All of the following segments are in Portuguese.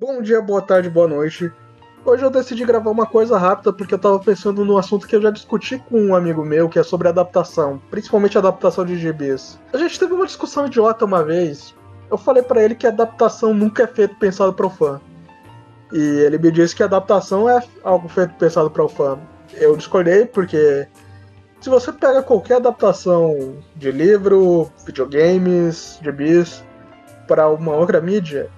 Bom dia, boa tarde, boa noite. Hoje eu decidi gravar uma coisa rápida porque eu tava pensando num assunto que eu já discuti com um amigo meu, que é sobre adaptação, principalmente adaptação de GBs. A gente teve uma discussão idiota uma vez. Eu falei para ele que adaptação nunca é feito pensado para o fã. E ele me disse que adaptação é algo feito pensado para o fã. Eu discordei porque se você pega qualquer adaptação de livro, videogames, GBs para uma outra mídia,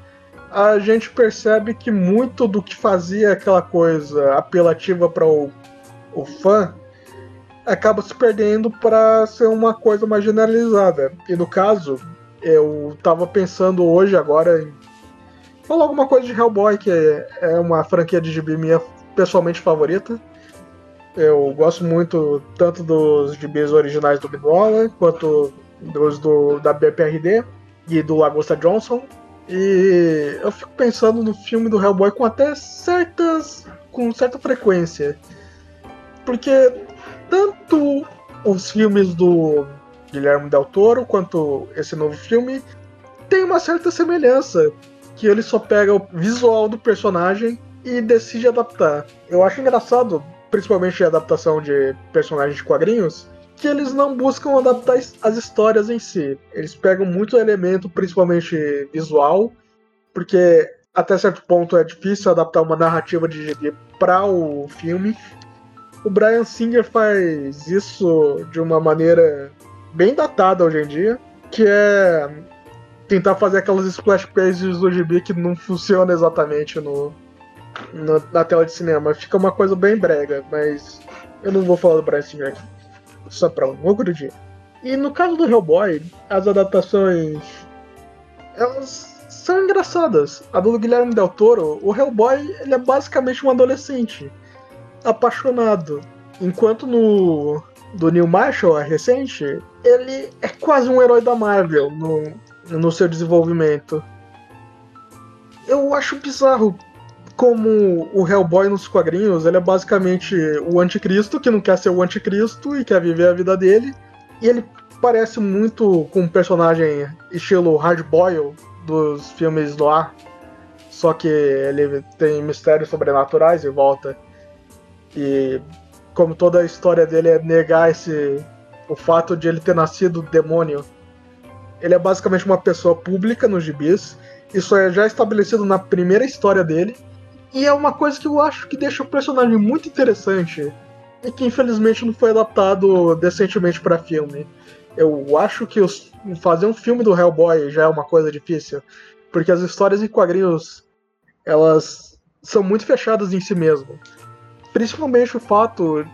a gente percebe que muito do que fazia aquela coisa apelativa para o, o fã acaba se perdendo para ser uma coisa mais generalizada. E no caso, eu tava pensando hoje, agora, em falar alguma coisa de Hellboy, que é uma franquia de gibi minha pessoalmente favorita. Eu gosto muito tanto dos gibis originais do Mignola, quanto dos do, da BPRD e do Lagosta Johnson. E eu fico pensando no filme do Hellboy com até certas. com certa frequência. Porque tanto os filmes do Guilherme Del Toro quanto esse novo filme tem uma certa semelhança. Que ele só pega o visual do personagem e decide adaptar. Eu acho engraçado, principalmente a adaptação de personagens de quadrinhos, que eles não buscam adaptar as histórias em si. Eles pegam muito elemento, principalmente visual, porque até certo ponto é difícil adaptar uma narrativa de GD para o filme. O Brian Singer faz isso de uma maneira bem datada hoje em dia, que é tentar fazer aquelas splash pages do GB que não funciona exatamente no, no, na tela de cinema. Fica uma coisa bem brega, mas eu não vou falar do Brian Singer aqui só para um outro dia. E no caso do Hellboy, as adaptações elas são engraçadas. A do Guilherme Del Toro, o Hellboy ele é basicamente um adolescente apaixonado, enquanto no do Neil Marshall, a recente, ele é quase um herói da Marvel no, no seu desenvolvimento. Eu acho bizarro como o Hellboy nos quadrinhos, ele é basicamente o anticristo que não quer ser o anticristo e quer viver a vida dele. E ele parece muito com um personagem estilo Hard Boyle dos filmes do ar. Só que ele tem mistérios sobrenaturais em volta. E como toda a história dele é negar esse o fato de ele ter nascido demônio. Ele é basicamente uma pessoa pública nos gibis. Isso é já estabelecido na primeira história dele. E é uma coisa que eu acho que deixa o personagem muito interessante e que infelizmente não foi adaptado decentemente para filme. Eu acho que os, fazer um filme do Hellboy já é uma coisa difícil, porque as histórias em quadrinhos elas são muito fechadas em si mesmo. Principalmente o fato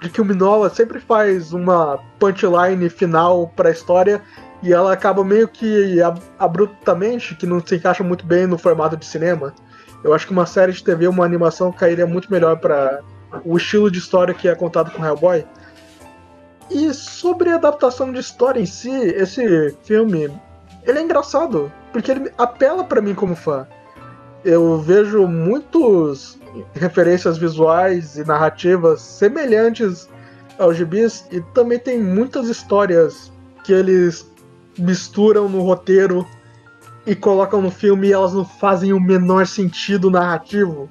de que o Minola sempre faz uma punchline final para a história e ela acaba meio que abruptamente, que não se encaixa muito bem no formato de cinema. Eu acho que uma série de TV, uma animação cairia muito melhor para o estilo de história que é contado com Hellboy. E sobre a adaptação de história em si, esse filme, ele é engraçado, porque ele apela para mim como fã. Eu vejo muitos referências visuais e narrativas semelhantes aos gibis e também tem muitas histórias que eles misturam no roteiro e colocam no filme e elas não fazem o menor sentido narrativo.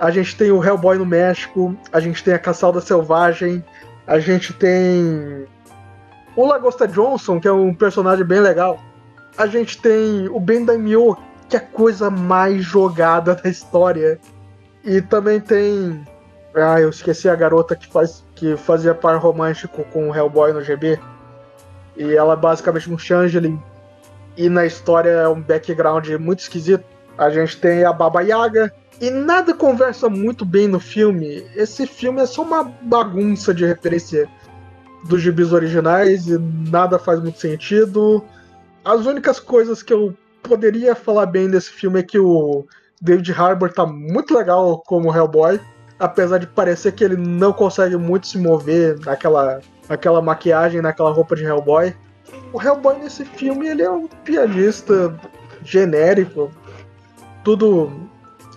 A gente tem o Hellboy no México, a gente tem a Caçalda Selvagem, a gente tem o Lagosta Johnson, que é um personagem bem legal. A gente tem o Ben Daimyo, que é a coisa mais jogada da história. E também tem. Ah, eu esqueci a garota que, faz, que fazia par romântico com o Hellboy no GB. E ela é basicamente um changeling e na história é um background muito esquisito. A gente tem a Baba Yaga, e nada conversa muito bem no filme. Esse filme é só uma bagunça de referência dos gibis originais e nada faz muito sentido. As únicas coisas que eu poderia falar bem desse filme é que o David Harbour tá muito legal como Hellboy, apesar de parecer que ele não consegue muito se mover naquela, naquela maquiagem, naquela roupa de Hellboy o Hellboy nesse filme ele é um pianista genérico. Tudo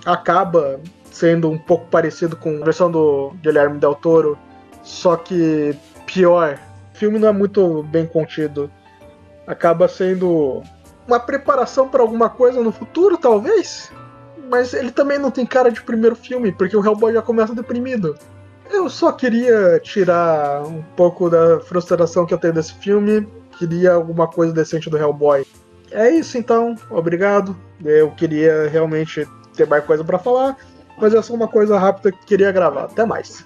acaba sendo um pouco parecido com a versão do Guilherme Del Toro, só que pior. O filme não é muito bem contido. Acaba sendo uma preparação para alguma coisa no futuro, talvez. mas ele também não tem cara de primeiro filme, porque o Hellboy já começa deprimido. Eu só queria tirar um pouco da frustração que eu tenho desse filme. Queria alguma coisa decente do Hellboy. É isso então, obrigado. Eu queria realmente ter mais coisa para falar, mas é só uma coisa rápida que queria gravar. Até mais.